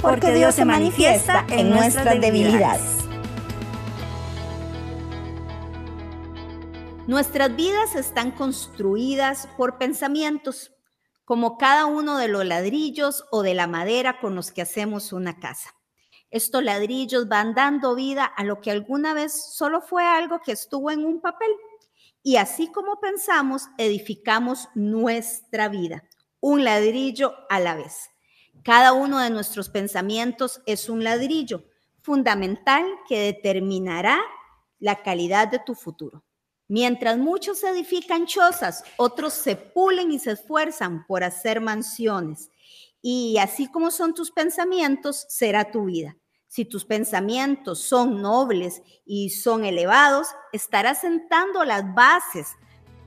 porque Dios se manifiesta en nuestras debilidades. Nuestras vidas están construidas por pensamientos, como cada uno de los ladrillos o de la madera con los que hacemos una casa. Estos ladrillos van dando vida a lo que alguna vez solo fue algo que estuvo en un papel. Y así como pensamos, edificamos nuestra vida, un ladrillo a la vez. Cada uno de nuestros pensamientos es un ladrillo fundamental que determinará la calidad de tu futuro. Mientras muchos edifican chozas, otros se pulen y se esfuerzan por hacer mansiones. Y así como son tus pensamientos, será tu vida. Si tus pensamientos son nobles y son elevados, estarás sentando las bases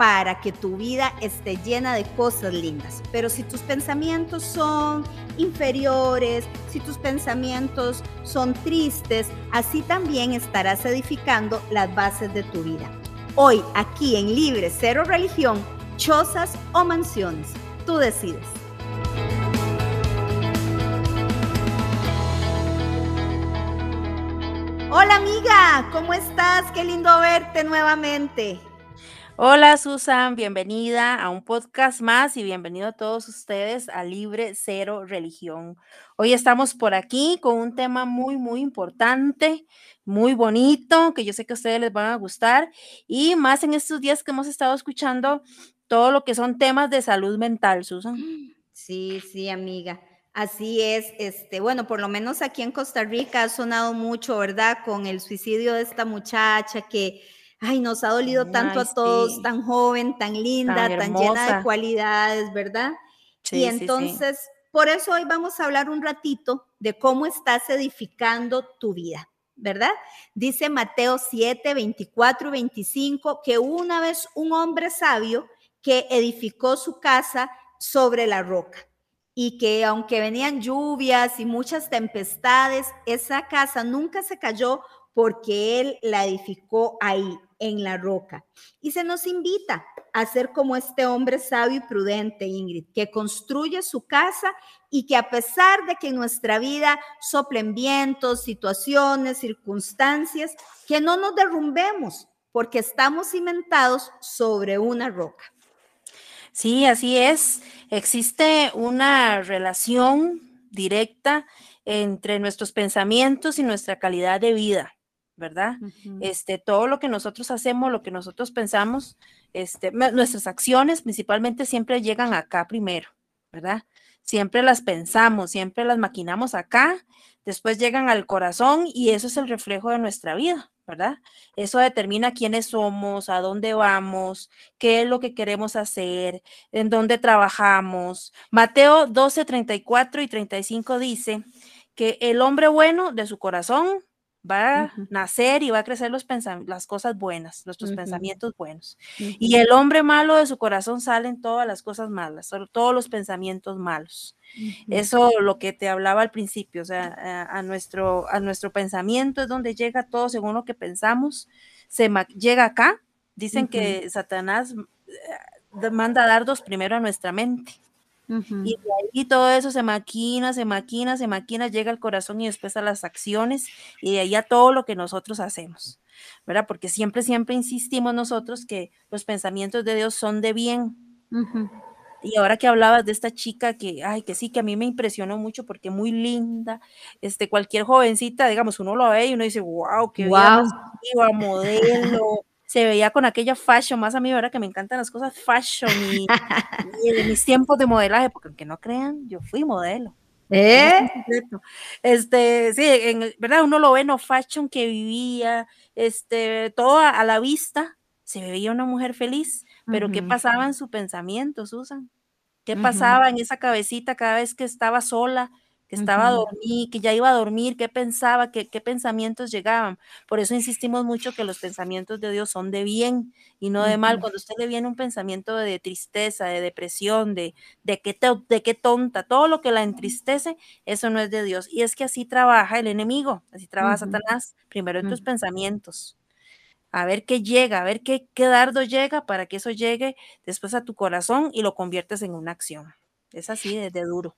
para que tu vida esté llena de cosas lindas. Pero si tus pensamientos son inferiores, si tus pensamientos son tristes, así también estarás edificando las bases de tu vida. Hoy, aquí en Libre Cero Religión, chozas o mansiones, tú decides. Hola amiga, ¿cómo estás? Qué lindo verte nuevamente. Hola Susan, bienvenida a un podcast más y bienvenido a todos ustedes a Libre Cero Religión. Hoy estamos por aquí con un tema muy, muy importante, muy bonito, que yo sé que a ustedes les van a gustar y más en estos días que hemos estado escuchando todo lo que son temas de salud mental, Susan. Sí, sí, amiga. Así es, este, bueno, por lo menos aquí en Costa Rica ha sonado mucho, ¿verdad? Con el suicidio de esta muchacha que ay, nos ha dolido tanto a todos, tan joven, tan linda, tan, llena de cualidades, ¿verdad? y entonces, por eso hoy vamos a hablar un ratito de cómo estás edificando tu vida. ¿verdad? Dice Mateo 7, 24 y 25 que una vez un hombre sabio que edificó su casa sobre la roca y que aunque venían lluvias y muchas tempestades, esa casa nunca se cayó porque él la edificó ahí, en la roca. Y se nos invita a ser como este hombre sabio y prudente, Ingrid, que construye su casa y que a pesar de que en nuestra vida soplen vientos, situaciones, circunstancias, que no nos derrumbemos porque estamos cimentados sobre una roca. Sí, así es. Existe una relación directa entre nuestros pensamientos y nuestra calidad de vida. ¿Verdad? Este, todo lo que nosotros hacemos, lo que nosotros pensamos, este, nuestras acciones principalmente siempre llegan acá primero, ¿verdad? Siempre las pensamos, siempre las maquinamos acá, después llegan al corazón y eso es el reflejo de nuestra vida, ¿verdad? Eso determina quiénes somos, a dónde vamos, qué es lo que queremos hacer, en dónde trabajamos. Mateo 12, 34 y 35 dice que el hombre bueno de su corazón va a nacer y va a crecer los las cosas buenas, nuestros pensamientos buenos. Y el hombre malo de su corazón salen todas las cosas malas, todos los pensamientos malos. Eso lo que te hablaba al principio, o sea, a, nuestro, a nuestro pensamiento es donde llega todo según lo que pensamos, se llega acá. Dicen que Satanás eh, manda dardos primero a nuestra mente. Y de ahí todo eso se maquina, se maquina, se maquina, llega al corazón y después a las acciones y de ahí a todo lo que nosotros hacemos, ¿verdad? Porque siempre, siempre insistimos nosotros que los pensamientos de Dios son de bien. Y ahora que hablabas de esta chica que, ay, que sí, que a mí me impresionó mucho porque muy linda, este, cualquier jovencita, digamos, uno lo ve y uno dice, wow, qué wow. modelo, se veía con aquella fashion, más a mí ahora que me encantan las cosas fashion y, de mis tiempos de modelaje, porque aunque no crean, yo fui modelo. ¿Eh? Este, sí, en, ¿verdad? Uno lo ve, no fashion que vivía, este, todo a, la vista, se veía una mujer feliz, pero ¿qué pasaba en su pensamiento, Susan? ¿Qué pasaba en esa cabecita cada vez que estaba sola? Que estaba a dormir, que ya iba a dormir, qué pensaba, qué, qué, pensamientos llegaban. Por eso insistimos mucho que los pensamientos de Dios son de bien y no de mal. Cuando a usted le viene un pensamiento de tristeza, de depresión, de, de, qué, de qué tonta, todo lo que la entristece, eso no es de Dios. Y es que así trabaja el enemigo, así trabaja Satanás, primero en tus pensamientos. A ver qué llega, a ver qué, qué dardo llega para que eso llegue después a tu corazón y lo conviertes en una acción. Es así de, de duro.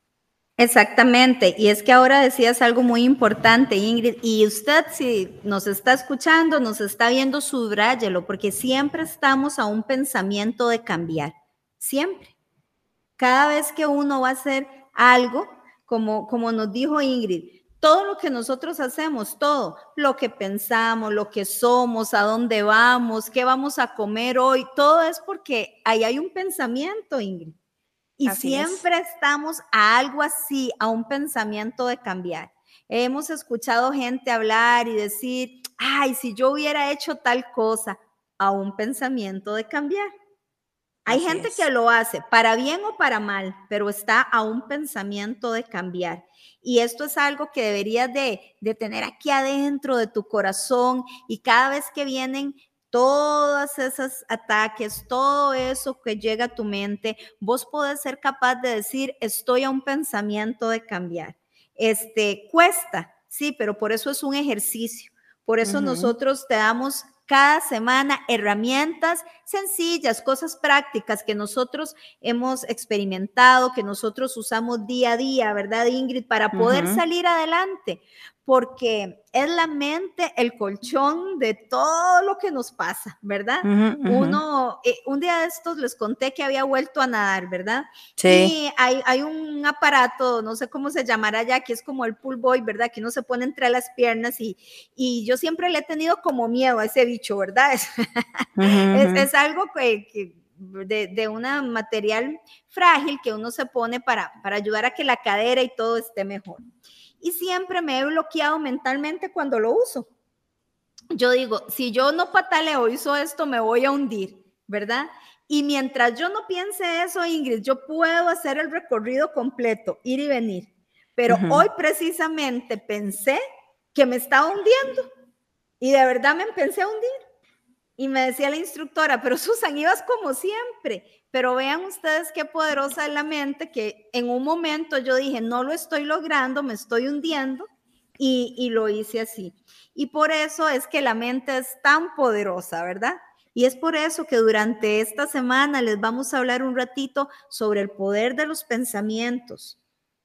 Exactamente, y es que ahora decías algo muy importante, Ingrid, y usted si nos está escuchando, nos está viendo, subráyelo, porque siempre estamos a un pensamiento de cambiar, siempre. Cada vez que uno va a hacer algo, como, como nos dijo Ingrid, todo lo que nosotros hacemos, todo, lo que pensamos, lo que somos, a dónde vamos, qué vamos a comer hoy, todo es porque ahí hay un pensamiento, Ingrid. Y siempre estamos a algo así, a un pensamiento de cambiar. Hemos escuchado gente hablar y decir, ay, si yo hubiera hecho tal cosa, a un pensamiento de cambiar. Hay gente que lo hace para bien o para mal, pero está a un pensamiento de cambiar. Y esto es algo que deberías de, de tener aquí adentro de tu corazón y cada vez que vienen todos esos ataques, todo eso que llega a tu mente, vos podés ser capaz de decir, estoy a un pensamiento de cambiar. Este cuesta, sí, pero por eso es un ejercicio. Por eso nosotros te damos cada semana herramientas sencillas, cosas prácticas que nosotros hemos experimentado, que nosotros usamos día a día, ¿verdad, Ingrid? Para poder salir adelante porque es la mente el colchón de todo lo que nos pasa, ¿verdad? Uno, eh, un día de estos les conté que había vuelto a nadar, ¿verdad? Sí. Y hay, hay, un aparato, no sé cómo se llamará ya, que es como el pull boy, ¿verdad? Que uno se pone entre las piernas y, y yo siempre le he tenido como miedo a ese bicho, ¿verdad? Es, es, algo que, que de, de un material frágil que uno se pone para, para ayudar a que la cadera y todo esté mejor y siempre me he bloqueado mentalmente cuando lo uso. Yo digo, si yo no pataleo, hizo esto, me voy a hundir, ¿verdad? Y mientras yo no piense eso, Ingrid, yo puedo hacer el recorrido completo, ir y venir. Pero hoy precisamente pensé que me estaba hundiendo y de verdad me empecé a hundir. Y me decía la instructora, pero Susan, ibas como siempre. Pero vean ustedes qué poderosa es la mente que en un momento yo dije, no lo estoy logrando, me estoy hundiendo y, y lo hice así. Y por eso es que la mente es tan poderosa, ¿verdad? Y es por eso que durante esta semana les vamos a hablar un ratito sobre el poder de los pensamientos.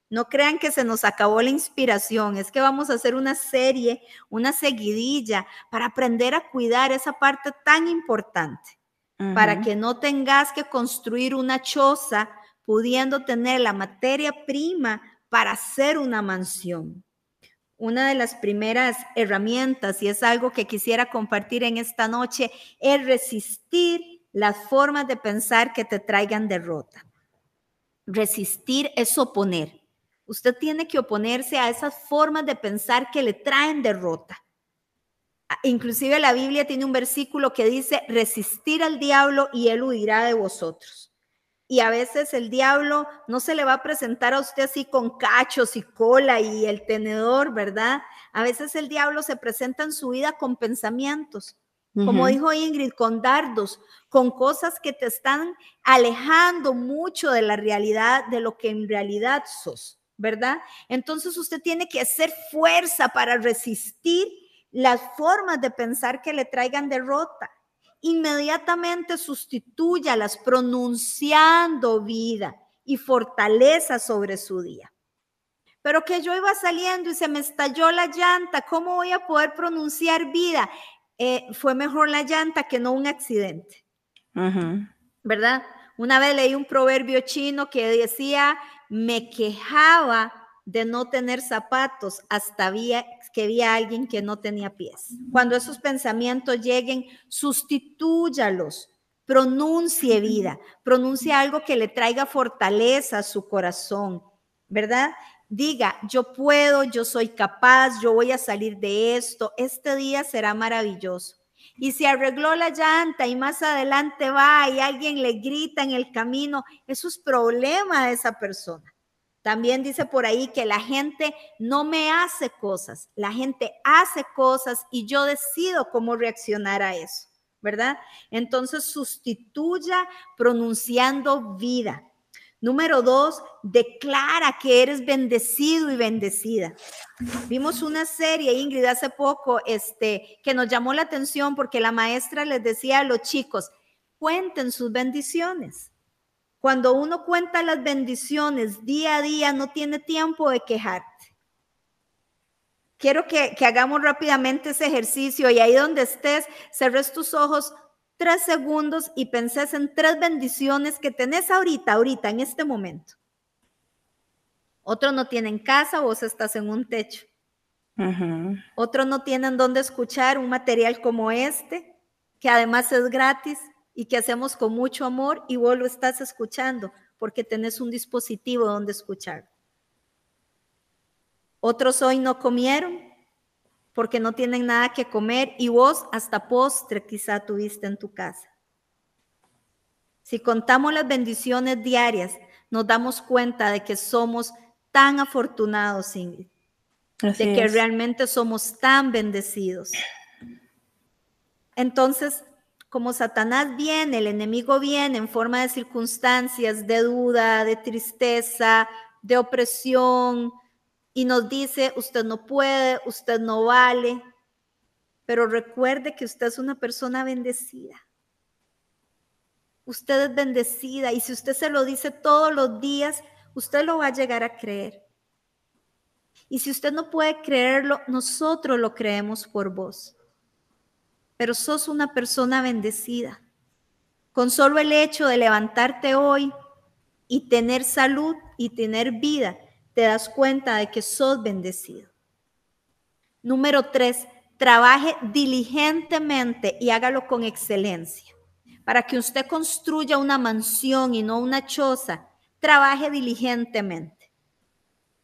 No crean que se nos acabó la inspiración, es que vamos a hacer una serie, una seguidilla para aprender a cuidar esa parte tan importante para que no tengas que construir una choza pudiendo tener la materia prima para hacer una mansión. Una de las primeras herramientas, y es algo que quisiera compartir en esta noche, es resistir las formas de pensar que te traigan derrota. Resistir es oponer. Usted tiene que oponerse a esas formas de pensar que le traen derrota. Inclusive la Biblia tiene un versículo que dice, resistir al diablo y él huirá de vosotros. Y a veces el diablo no se le va a presentar a usted así con cachos y cola y el tenedor, ¿verdad? A veces el diablo se presenta en su vida con pensamientos, como dijo Ingrid, con dardos, con cosas que te están alejando mucho de la realidad, de lo que en realidad sos, ¿verdad? Entonces usted tiene que hacer fuerza para resistir las formas de pensar que le traigan derrota. Inmediatamente sustituyalas pronunciando vida y fortaleza sobre su día. Pero que yo iba saliendo y se me estalló la llanta, ¿cómo voy a poder pronunciar vida? Eh, fue mejor la llanta que no un accidente. ¿Verdad? Una vez leí un proverbio chino que decía, me quejaba de no tener zapatos hasta que había alguien que no tenía pies. Cuando esos pensamientos lleguen, sustitúyalos, pronuncie vida, pronuncie algo que le traiga fortaleza a su corazón, ¿verdad? Diga, yo puedo, yo soy capaz, yo voy a salir de esto, este día será maravilloso. Y si arregló la llanta y más adelante va y alguien le grita en el camino, eso es problema de esa persona. También dice por ahí que la gente no me hace cosas, la gente hace cosas y yo decido cómo reaccionar a eso, ¿verdad? Entonces sustituya pronunciando vida. Número dos, declara que eres bendecido y bendecida. Vimos una serie, Ingrid, hace poco, este, que nos llamó la atención porque la maestra les decía a los chicos, cuenten sus bendiciones. Cuando uno cuenta las bendiciones día a día, no tiene tiempo de quejarte. Quiero que, que hagamos rápidamente ese ejercicio y ahí donde estés, cerres tus ojos tres segundos y penses en tres bendiciones que tenés ahorita, ahorita, en este momento. Otros no tienen casa, vos estás en un techo. Otros no tienen dónde escuchar un material como este, que además es gratis y que hacemos con mucho amor y vos lo estás escuchando porque tenés un dispositivo donde escuchar. Otros hoy no comieron porque no tienen nada que comer y vos hasta postre quizá tuviste en tu casa. Si contamos las bendiciones diarias, nos damos cuenta de que somos tan afortunados, Ingrid, de que realmente somos tan bendecidos. Entonces, como Satanás viene, el enemigo viene en forma de circunstancias, de duda, de tristeza, de opresión, y nos dice, usted no puede, usted no vale, pero recuerde que usted es una persona bendecida. Usted es bendecida y si usted se lo dice todos los días, usted lo va a llegar a creer. Y si usted no puede creerlo, nosotros lo creemos por vos pero sos una persona bendecida. Con solo el hecho de levantarte hoy y tener salud y tener vida, te das cuenta de que sos bendecido. Número tres, trabaje diligentemente y hágalo con excelencia. Para que usted construya una mansión y no una choza, trabaje diligentemente.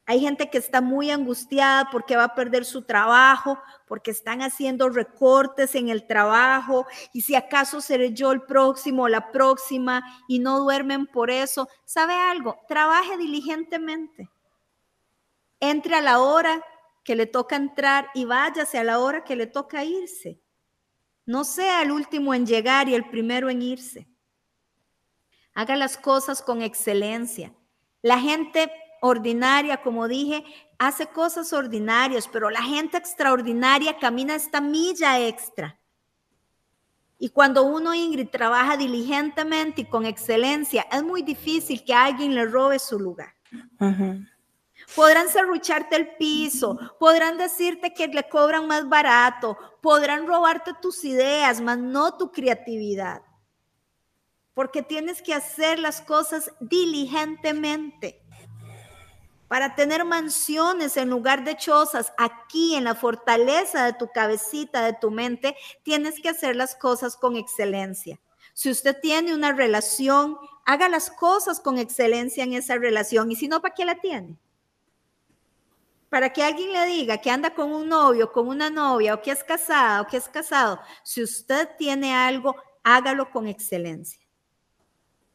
Hay gente que está muy angustiada porque va a perder su trabajo, porque están haciendo recortes en el trabajo y si acaso seré yo el próximo o la próxima y no duermen por eso. ¿Sabe algo? Trabaje diligentemente. Entre a la hora que le toca entrar y váyase a la hora que le toca irse. No sea el último en llegar y el primero en irse. Haga las cosas con excelencia. La gente ordinaria, como dije, hace cosas ordinarias, pero la gente extraordinaria camina esta milla extra. Y cuando uno, Ingrid, trabaja diligentemente y con excelencia, es muy difícil que alguien le robe su lugar. Podrán serrucharte el piso, podrán decirte que le cobran más barato, podrán robarte tus ideas, mas no tu creatividad. Porque tienes que hacer las cosas diligentemente para tener mansiones en lugar de chozas aquí en la fortaleza de tu cabecita, de tu mente, tienes que hacer las cosas con excelencia. Si usted tiene una relación, haga las cosas con excelencia en esa relación. Y si no, ¿para qué la tiene? Para que alguien le diga que anda con un novio, con una novia, o que es casada, o que es casado. Si usted tiene algo, hágalo con excelencia.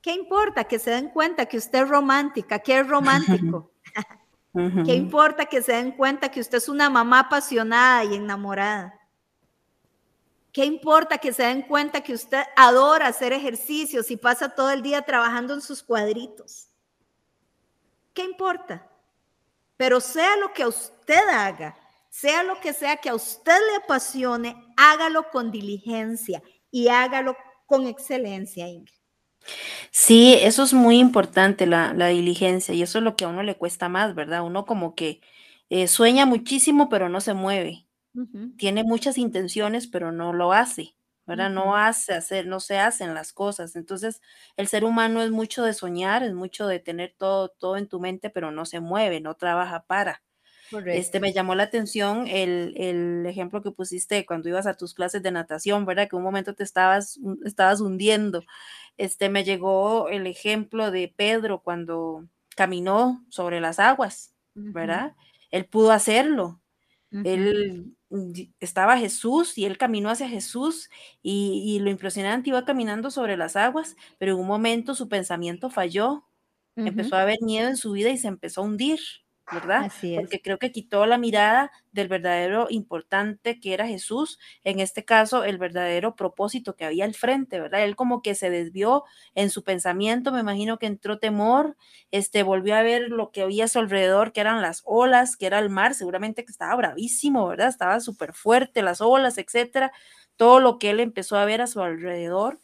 ¿Qué importa que se den cuenta que usted es romántica, que es romántico? ¿Qué importa que se den cuenta que usted es una mamá apasionada y enamorada? ¿Qué importa que se den cuenta que usted adora hacer ejercicios y pasa todo el día trabajando en sus cuadritos? ¿Qué importa? Pero sea lo que usted haga, sea lo que sea que a usted le apasione, hágalo con diligencia y hágalo con excelencia, Ingrid. Sí, eso es muy importante, la, diligencia, y eso es lo que a uno le cuesta más, ¿verdad? Uno como que eh, sueña muchísimo, pero no se mueve. Tiene muchas intenciones, pero no lo hace, ¿verdad? No hace hacer, no se hacen las cosas. Entonces, el ser humano es mucho de soñar, es mucho de tener todo, todo en tu mente, pero no se mueve, no trabaja para. Este, me llamó la atención el, el, ejemplo que pusiste cuando ibas a tus clases de natación, ¿verdad? Que un momento te estabas, estabas hundiendo. Este, me llegó el ejemplo de Pedro cuando caminó sobre las aguas, ¿verdad? Él pudo hacerlo. Él estaba Jesús y él caminó hacia Jesús y, y, lo impresionante iba caminando sobre las aguas, pero en un momento su pensamiento falló empezó a haber miedo en su vida y se empezó a hundir. ¿Verdad? Así es. Porque creo que quitó la mirada del verdadero importante que era Jesús, en este caso el verdadero propósito que había al frente, ¿verdad? Él como que se desvió en su pensamiento, me imagino que entró temor, este volvió a ver lo que había a su alrededor, que eran las olas, que era el mar, seguramente que estaba bravísimo, ¿verdad? Estaba súper fuerte, las olas, etcétera, todo lo que él empezó a ver a su alrededor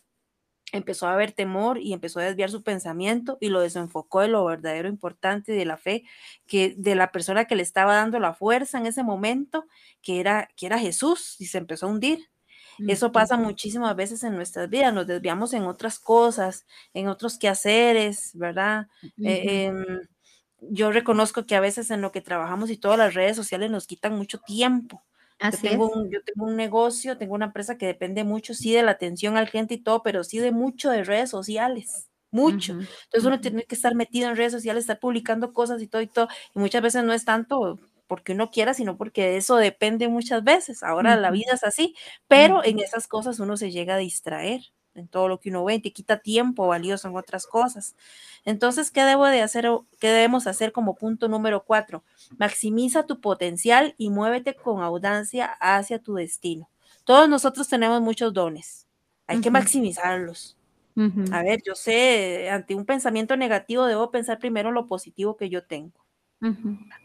empezó a haber temor y empezó a desviar su pensamiento y lo desenfocó de lo verdadero importante de la fe, que de la persona que le estaba dando la fuerza en ese momento, que era, que era Jesús, y se empezó a hundir. Eso pasa muchísimas veces en nuestras vidas, nos desviamos en otras cosas, en otros quehaceres, ¿verdad? Eh, em, yo reconozco que a veces en lo que trabajamos y todas las redes sociales nos quitan mucho tiempo yo tengo, un, yo tengo un negocio, tengo una empresa que depende mucho, sí, de la atención al cliente y todo, pero sí de mucho de redes sociales, mucho. Entonces uno tiene que estar metido en redes sociales, estar publicando cosas y todo y todo, y muchas veces no es tanto porque uno quiera, sino porque eso depende muchas veces. Ahora la vida es así, pero en esas cosas uno se llega a distraer en todo lo que uno ve y te quita tiempo valioso en otras cosas. Entonces, ¿qué debo de hacer qué debemos hacer como punto número cuatro? Maximiza tu potencial y muévete con audacia hacia tu destino. Todos nosotros tenemos muchos dones. Hay que maximizarlos. A ver, yo sé, ante un pensamiento negativo debo pensar primero en lo positivo que yo tengo.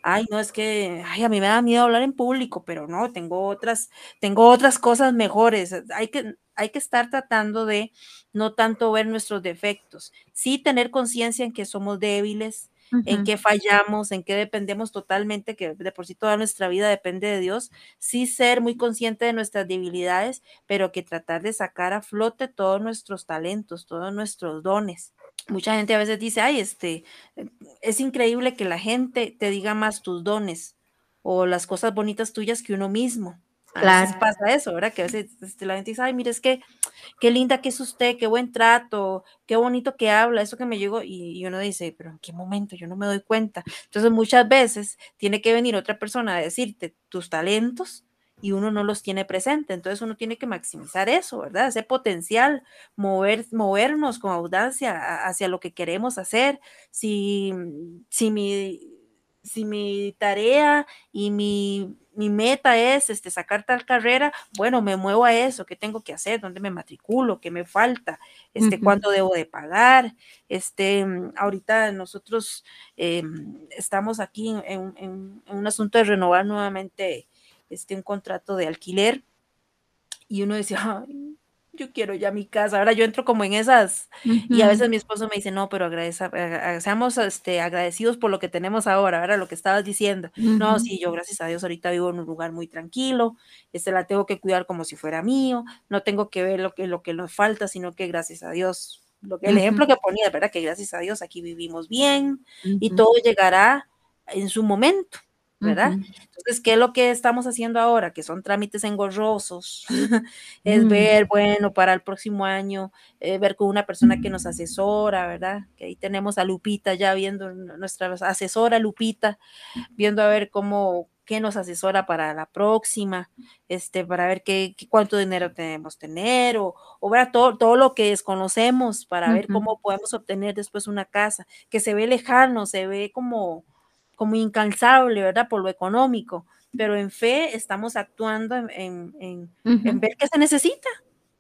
Ay, no, es que, ay, a mí me da miedo hablar en público, pero no, tengo otras, tengo otras cosas mejores. Hay que, hay que estar tratando de no tanto ver nuestros defectos, sí tener conciencia en que somos débiles, en que fallamos, en que dependemos totalmente, que de por sí toda nuestra vida depende de Dios, sí ser muy consciente de nuestras debilidades, pero que tratar de sacar a flote todos nuestros talentos, todos nuestros dones. Mucha gente a veces dice, ay, este, es increíble que la gente te diga más tus dones o las cosas bonitas tuyas que uno mismo. Claro. pasa eso, ¿verdad? Que a veces este, la gente dice, ay, mire, es que qué linda que es usted, qué buen trato, qué bonito que habla, eso que me llegó. Y, uno dice, pero ¿en qué momento? Yo no me doy cuenta. Entonces muchas veces tiene que venir otra persona a decirte tus talentos y uno no los tiene presente. Entonces uno tiene que maximizar eso, ¿verdad? Ese potencial, mover, movernos con audacia hacia lo que queremos hacer. Si, si mi si mi tarea y mi, meta es este, sacar tal carrera, bueno, me muevo a eso, ¿qué tengo que hacer? ¿Dónde me matriculo? ¿Qué me falta? Este, ¿Cuánto debo de pagar? Este, ahorita nosotros em, estamos aquí en, un asunto de renovar nuevamente este, un contrato de alquiler y uno decía, Ay, yo quiero ya mi casa. Ahora yo entro como en esas y a veces mi esposo me dice, no, pero agradeza, seamos este, agradecidos por lo que tenemos ahora, ahora lo que estabas diciendo. No, sí, yo gracias a Dios ahorita vivo en un lugar muy tranquilo, este la tengo que cuidar como si fuera mío, no tengo que ver lo que, lo que nos falta, sino que gracias a Dios, lo que, el ejemplo que ponía, ¿verdad? Que gracias a Dios aquí vivimos bien y todo llegará en su momento. ¿Verdad? Entonces, ¿qué es lo que estamos haciendo ahora? Que son trámites engorrosos, es ver, bueno, para el próximo año, eh, ver con una persona que nos asesora, ¿verdad? Que ahí tenemos a Lupita ya viendo, nuestra asesora Lupita, viendo a ver cómo, qué nos asesora para la próxima, este, para ver qué, cuánto dinero tenemos tener, o, o ver todo, todo lo que desconocemos para ver cómo podemos obtener después una casa, que se ve lejano, se ve como como incansable, ¿verdad? Por lo económico, pero en fe estamos actuando en, en, ver qué se necesita.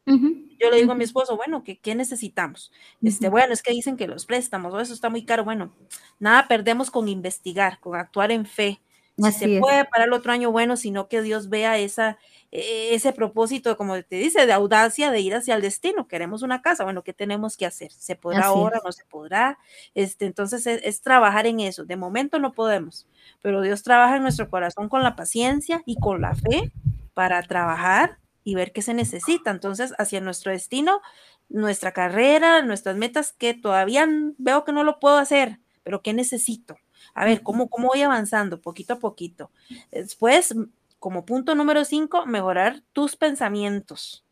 Yo le digo a mi esposo, bueno, ¿qué, qué necesitamos? Este, bueno, es que dicen que los préstamos, o eso está muy caro. Bueno, nada perdemos con investigar, con actuar en fe. Si se puede para el otro año, bueno, sino que Dios vea esa, e-, ese propósito, como te dice, de audacia de ir hacia el destino. Queremos una casa, bueno, ¿qué tenemos que hacer? ¿Se podrá ahora? ¿No se podrá? Este, entonces es, trabajar en eso. De momento no podemos, pero Dios trabaja en nuestro corazón con la paciencia y con la fe para trabajar y ver qué se necesita. Entonces, hacia nuestro destino, nuestra carrera, nuestras metas, que todavía veo que no lo puedo hacer, pero ¿qué necesito? A ver, ¿cómo, cómo voy avanzando poquito a poquito? Después como punto número cinco, mejorar tus pensamientos.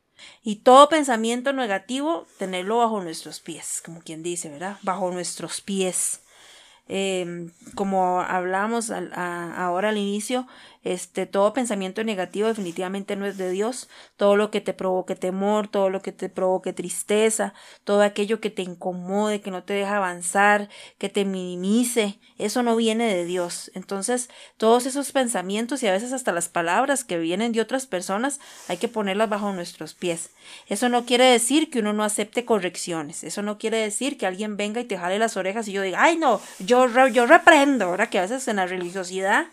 Y todo pensamiento negativo, tenerlo bajo nuestros pies, como quien dice, ¿verdad? Bajo nuestros pies. Em, como hablamos ahora al inicio, Este, todo pensamiento negativo definitivamente no es de Dios. Todo lo que te provoque temor, todo lo que te provoque tristeza, todo aquello que te incomode, que no te deja avanzar, que te minimice, eso no viene de Dios. Entonces, todos esos pensamientos y a veces hasta las palabras que vienen de otras personas, hay que ponerlas bajo nuestros pies. Eso no quiere decir que uno no acepte correcciones. Eso no quiere decir que alguien venga y te jale las orejas y yo diga, ay no, yo, yo reprendo, ahora que a veces en la religiosidad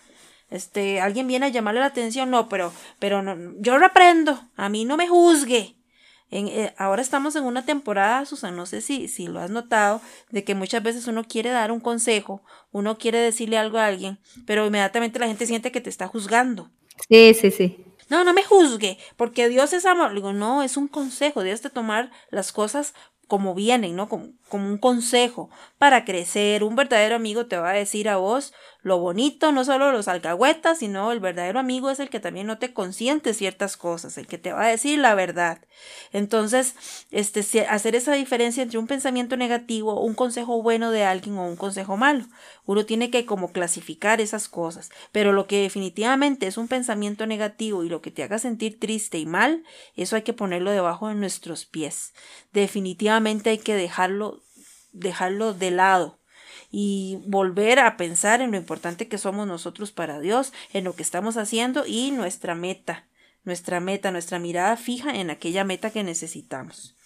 este, alguien viene a llamarle la atención, no, pero, pero no, yo reprendo, a mí no me juzgue. En, eh, ahora estamos en una temporada, Susan, no sé si, si lo has notado, de que muchas veces uno quiere dar un consejo, uno quiere decirle algo a alguien, pero inmediatamente la gente siente que te está juzgando. Sí, sí, sí. No, no me juzgue, porque Dios es amor. Digo, no, es un consejo, debes de tomar las cosas como vienen, ¿no? Como, como, un consejo para crecer. Un verdadero amigo te va a decir a vos lo bonito, no solo los alcahuetas, sino el verdadero amigo es el que también no te consiente ciertas cosas, el que te va a decir la verdad. Entonces, este, hacer esa diferencia entre un pensamiento negativo, un consejo bueno de alguien o un consejo malo. Uno tiene que como clasificar esas cosas. Pero lo que definitivamente es un pensamiento negativo y lo que te haga sentir triste y mal, eso hay que ponerlo debajo de nuestros pies. Definitivamente hay que dejarlo, dejarlo de lado y volver a pensar en lo importante que somos nosotros para Dios, en lo que estamos haciendo y nuestra meta, nuestra meta, nuestra mirada fija en aquella meta que necesitamos.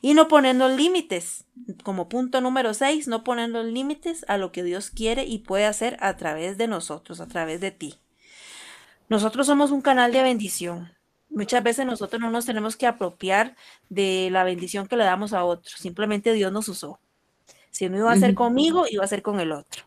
Y no poniendo límites, como punto número 6, no poniendo límites a lo que Dios quiere y puede hacer a través de nosotros, a través de ti. Nosotros somos un canal de bendición. Muchas veces nosotros no nos tenemos que apropiar de la bendición que le damos a otros, simplemente Dios nos usó. Si no iba a ser conmigo, iba a ser con el otro.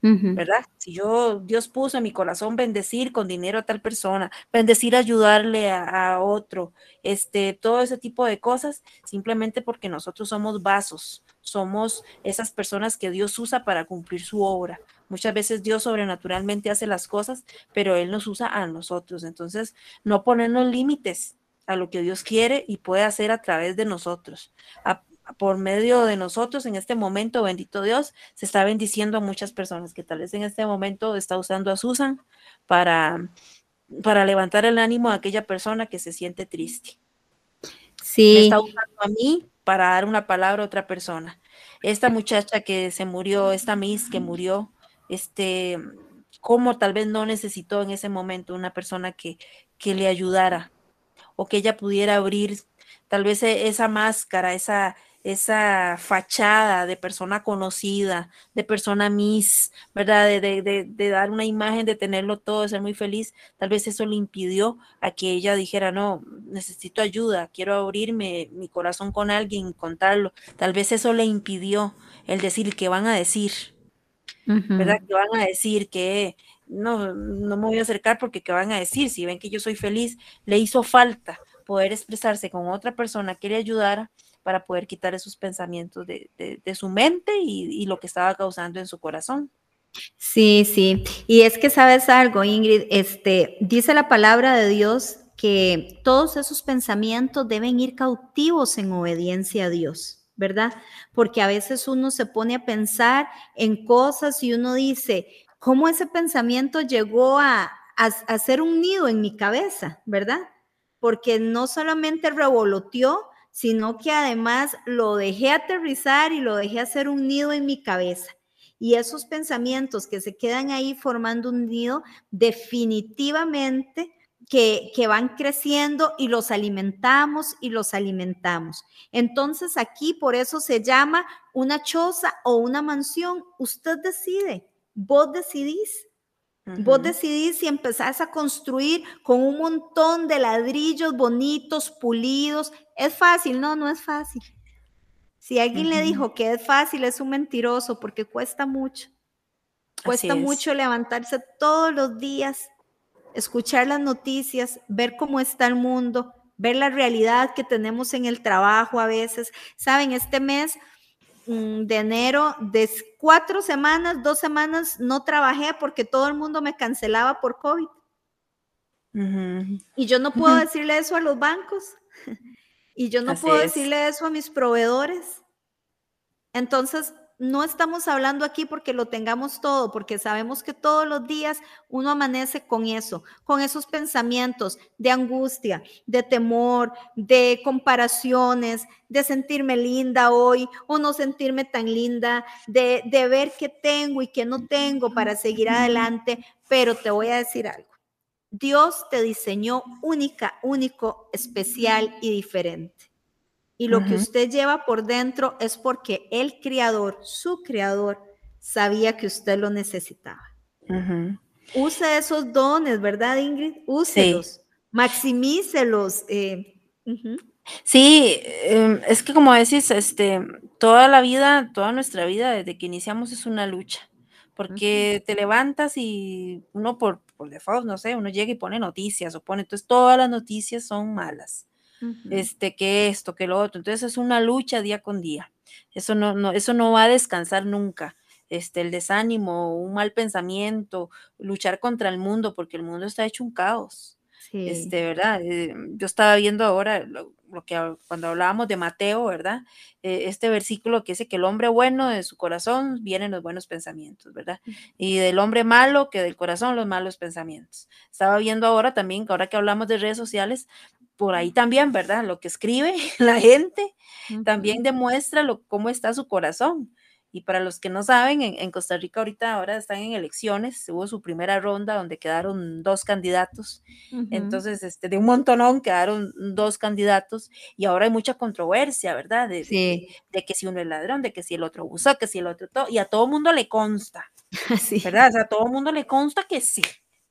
¿Verdad? Si yo, Dios puso en mi corazón bendecir con dinero a tal persona, bendecir ayudarle a, otro, este, todo ese tipo de cosas, simplemente porque nosotros somos vasos, somos esas personas que Dios usa para cumplir su obra. Muchas veces Dios sobrenaturalmente hace las cosas, pero Él nos usa a nosotros. Entonces, no ponernos límites a lo que Dios quiere y puede hacer a través de nosotros por medio de nosotros en este momento, bendito Dios, se está bendiciendo a muchas personas que tal vez en este momento está usando a Susan para, para levantar el ánimo a aquella persona que se siente triste. Sí. Me está usando a mí para dar una palabra a otra persona. Esta muchacha que se murió, esta Miss que murió, este, cómo tal vez no necesitó en ese momento una persona que, que le ayudara o que ella pudiera abrir tal vez e, esa máscara, esa, esa fachada de persona conocida, de persona Miss, ¿verdad? De, dar una imagen, de tenerlo todo, de ser muy feliz, tal vez eso le impidió a que ella dijera, no, necesito ayuda, quiero abrirme mi corazón con alguien, contarlo. Tal vez eso le impidió el decir que van a decir, ¿verdad? Que van a decir que no, no me voy a acercar porque qué van a decir, si ven que yo soy feliz, le hizo falta poder expresarse con otra persona que le ayudara para poder quitar esos pensamientos de, su mente y, lo que estaba causando en su corazón. Sí, sí. Y es que sabes algo, Ingrid, este, dice la palabra de Dios que todos esos pensamientos deben ir cautivos en obediencia a Dios, ¿verdad? Porque a veces uno se pone a pensar en cosas y uno dice, ¿cómo ese pensamiento llegó a, a, a ser un nido en mi cabeza, ¿verdad? Porque no solamente revoloteó, sino que además lo dejé aterrizar y lo dejé hacer un nido en mi cabeza. Y esos pensamientos que se quedan ahí formando un nido, definitivamente que, que, van creciendo y los alimentamos y los alimentamos. Entonces aquí por eso se llama una choza o una mansión. Usted decide, vos decidís. Vos decidís si empezás a construir con un montón de ladrillos bonitos, pulidos. ¿Es fácil? No, no es fácil. Si alguien le dijo que es fácil, es un mentiroso porque cuesta mucho. Cuesta mucho levantarse todos los días, escuchar las noticias, ver cómo está el mundo, ver la realidad que tenemos en el trabajo a veces. Saben, este mes de enero, de cuatro semanas, dos semanas no trabajé porque todo el mundo me cancelaba por COVID. Y yo no puedo decirle eso a los bancos. y yo no puedo decirle eso a mis proveedores. Entonces, no estamos hablando aquí porque lo tengamos todo, porque sabemos que todos los días uno amanece con eso, con esos pensamientos de angustia, de temor, de comparaciones, de sentirme linda hoy o no sentirme tan linda, de, de ver qué tengo y qué no tengo para seguir adelante. Pero te voy a decir algo. Dios te diseñó única, único, especial y diferente. Y lo que usted lleva por dentro es porque el creador, su creador, sabía que usted lo necesitaba. Use esos dones, ¿verdad, Ingrid? Úselos, maximícelos. Eh, sí, em, es que como decís, este, toda la vida, toda nuestra vida, desde que iniciamos es una lucha, porque te levantas y uno por, por default, no sé, uno llega y pone noticias o pone, entonces todas las noticias son malas este, que esto, que lo otro. Entonces es una lucha día con día. Eso no, no, eso no va a descansar nunca. Este, el desánimo, un mal pensamiento, luchar contra el mundo, porque el mundo está hecho un caos. Este, ¿verdad? Eh, yo estaba viendo ahora lo, que cuando hablábamos de Mateo, ¿verdad? Eh, este versículo que dice que el hombre bueno de su corazón vienen los buenos pensamientos, ¿verdad? Y del hombre malo que del corazón los malos pensamientos. Estaba viendo ahora también, ahora que hablamos de redes sociales, por ahí también, ¿verdad? Lo que escribe la gente también demuestra lo, cómo está su corazón. Y para los que no saben, en, Costa Rica ahorita ahora están en elecciones, hubo su primera ronda donde quedaron dos candidatos, entonces este, de un montonón quedaron dos candidatos y ahora hay mucha controversia, ¿verdad? De, de, que si uno es ladrón, de que si el otro abusó, que si el otro todo, y a todo mundo le consta, ¿verdad? O sea, a todo mundo le consta que sí,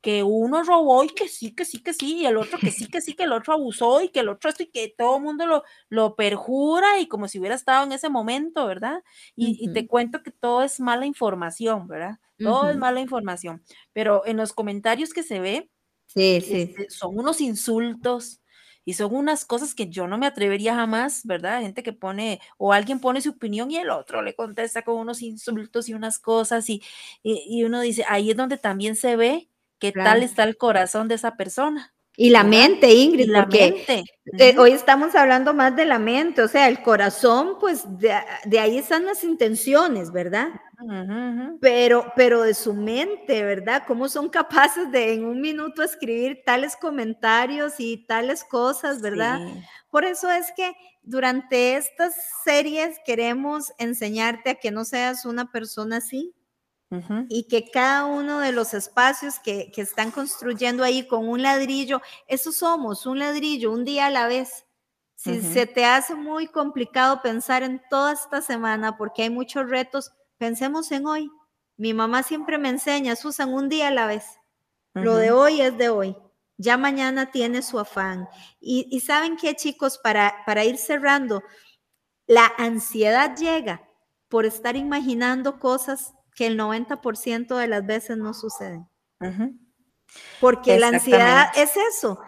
que uno robó y que sí, que sí, que sí, y el otro que sí, que sí, que el otro abusó y que el otro esto y que todo el mundo lo, lo perjura y como si hubiera estado en ese momento, ¿verdad? Y, te cuento que todo es mala información, ¿verdad? Todo es mala información, pero en los comentarios que se ve, sí, sí. Este, son unos insultos y son unas cosas que yo no me atrevería jamás, ¿verdad? Gente que pone, o alguien pone su opinión y el otro le contesta con unos insultos y unas cosas y, y uno dice, ahí es donde también se ve qué tal está el corazón de esa persona. Y la mente, Ingrid, la porque eh, hoy estamos hablando más de la mente, o sea, el corazón, pues de, ahí están las intenciones, ¿verdad? Pero, pero de su mente, ¿verdad? ¿Cómo son capaces de en un minuto escribir tales comentarios y tales cosas, ¿verdad? Por eso es que durante estas series queremos enseñarte a que no seas una persona así, y que cada uno de los espacios que, están construyendo ahí con un ladrillo, eso somos, un ladrillo, un día a la vez. Si se te hace muy complicado pensar en toda esta semana porque hay muchos retos, pensemos en hoy. Mi mamá siempre me enseña, Susan, un día a la vez. Lo de hoy es de hoy. Ya mañana tiene su afán. Y, saben qué, chicos, para, para ir cerrando, la ansiedad llega por estar imaginando cosas que el 90% de las veces no suceden. Porque la ansiedad es eso,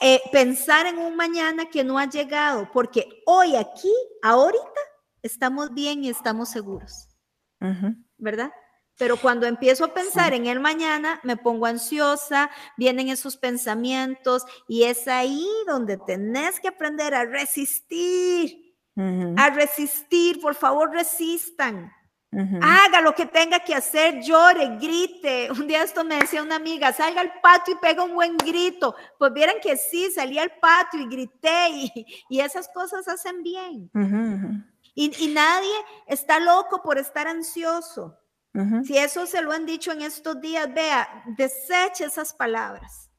eh, pensar en un mañana que no ha llegado, porque hoy aquí, ahorita, estamos bien y estamos seguros, ¿verdad? Pero cuando empiezo a pensar en el mañana, me pongo ansiosa, vienen esos pensamientos y es ahí donde tenés que aprender a resistir, a resistir, por favor, resistan. Haga lo que tenga que hacer, llore, grite. Un día esto me decía una amiga, salga al patio y pega un buen grito. Pues vieran que sí, salí al patio y grité y, esas cosas hacen bien. y, nadie está loco por estar ansioso. Si eso se lo han dicho en estos días, vea, deseche esas palabras.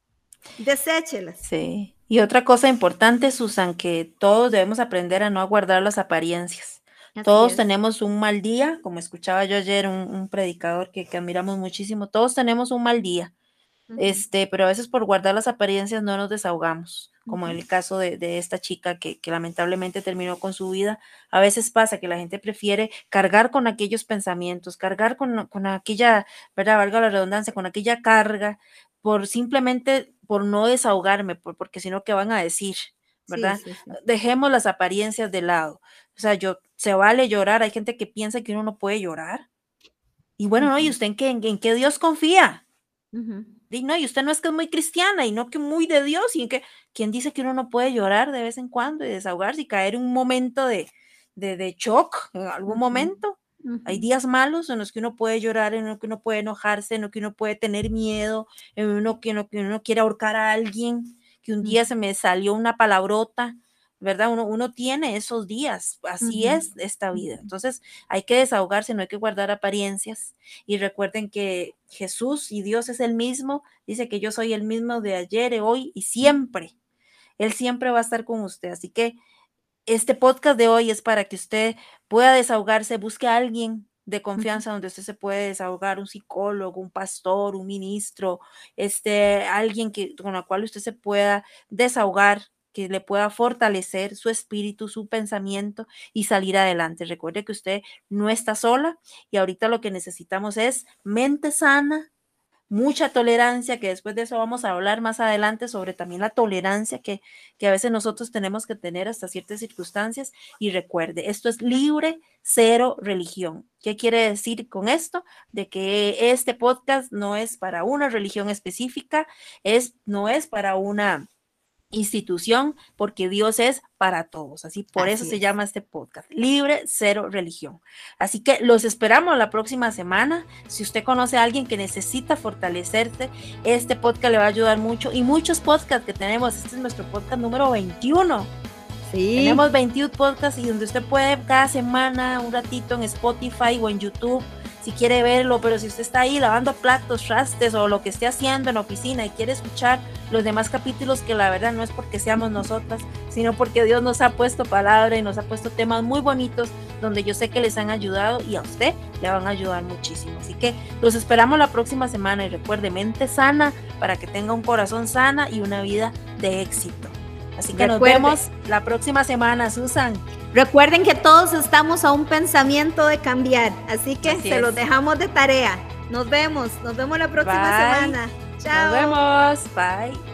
Deséchelas. Sí. Y otra cosa importante, Susan, que todos debemos aprender a no aguardar las apariencias. Todos tenemos un mal día, como escuchaba yo ayer un, predicador que, admiramos muchísimo, todos tenemos un mal día, este, pero a veces por guardar las apariencias no nos desahogamos, como en el caso de, esta chica que, lamentablemente terminó con su vida. A veces pasa que la gente prefiere cargar con aquellos pensamientos, cargar con, con aquella, ¿verdad? Valga la redundancia, con aquella carga, por simplemente por no desahogarme, porque si no, ¿qué van a decir? ¿verdad? Dejemos las apariencias de lado. O sea, yo, se vale llorar. Hay gente que piensa que uno no puede llorar. Y bueno, ¿no? ¿Y usted en qué, en, qué Dios confía? y, no, y usted no es que es muy cristiana y no que muy de Dios. Y en que, ¿quién dice que uno no puede llorar de vez en cuando y desahogarse y caer en un momento de, de, shock en algún momento? Hay días malos en los que uno puede llorar, en los que uno puede enojarse, en los que uno puede tener miedo, en uno que uno, que uno quiere ahorcar a alguien, que un día se me salió una palabrota, ¿verdad? Uno, uno tiene esos días, así es esta vida. Entonces hay que desahogarse, no hay que guardar apariencias. Y recuerden que Jesús y Dios es el mismo, dice que yo soy el mismo de ayer, hoy y siempre. Él siempre va a estar con usted. Así que este podcast de hoy es para que usted pueda desahogarse, busque a alguien de confianza donde usted se puede desahogar, un psicólogo, un pastor, un ministro, este, alguien que, con el cual usted se pueda desahogar, que le pueda fortalecer su espíritu, su pensamiento y salir adelante. Recuerde que usted no está sola y ahorita lo que necesitamos es mente sana, mucha tolerancia, que después de eso vamos a hablar más adelante sobre también la tolerancia que, que a veces nosotros tenemos que tener hasta ciertas circunstancias. Y recuerde, esto es libre, cero religión. ¿Qué quiere decir con esto? De que este podcast no es para una religión específica, es, no es para una institución, porque Dios es para todos. Así por eso se llama este podcast, Libre Cero Religión. Así que los esperamos la próxima semana. Si usted conoce a alguien que necesita fortalecerse, este podcast le va a ayudar mucho. Y muchos podcasts que tenemos, este es nuestro podcast número 21. Sí. Tenemos 21 podcasts y donde usted puede cada semana, un ratito en Spotify o en YouTube si quiere verlo, pero si usted está ahí lavando platos, trastes o lo que esté haciendo en oficina y quiere escuchar los demás capítulos, que la verdad no es porque seamos nosotras, sino porque Dios nos ha puesto palabra y nos ha puesto temas muy bonitos donde yo sé que les han ayudado y a usted le van a ayudar muchísimo. Así que los esperamos la próxima semana y recuerde mente sana para que tenga un corazón sana y una vida de éxito. Así que nos vemos la próxima semana, Susan. Recuerden que todos estamos a un pensamiento de cambiar, así que se los dejamos de tarea. Nos vemos, nos vemos la próxima semana. Chao. Nos vemos. Bye.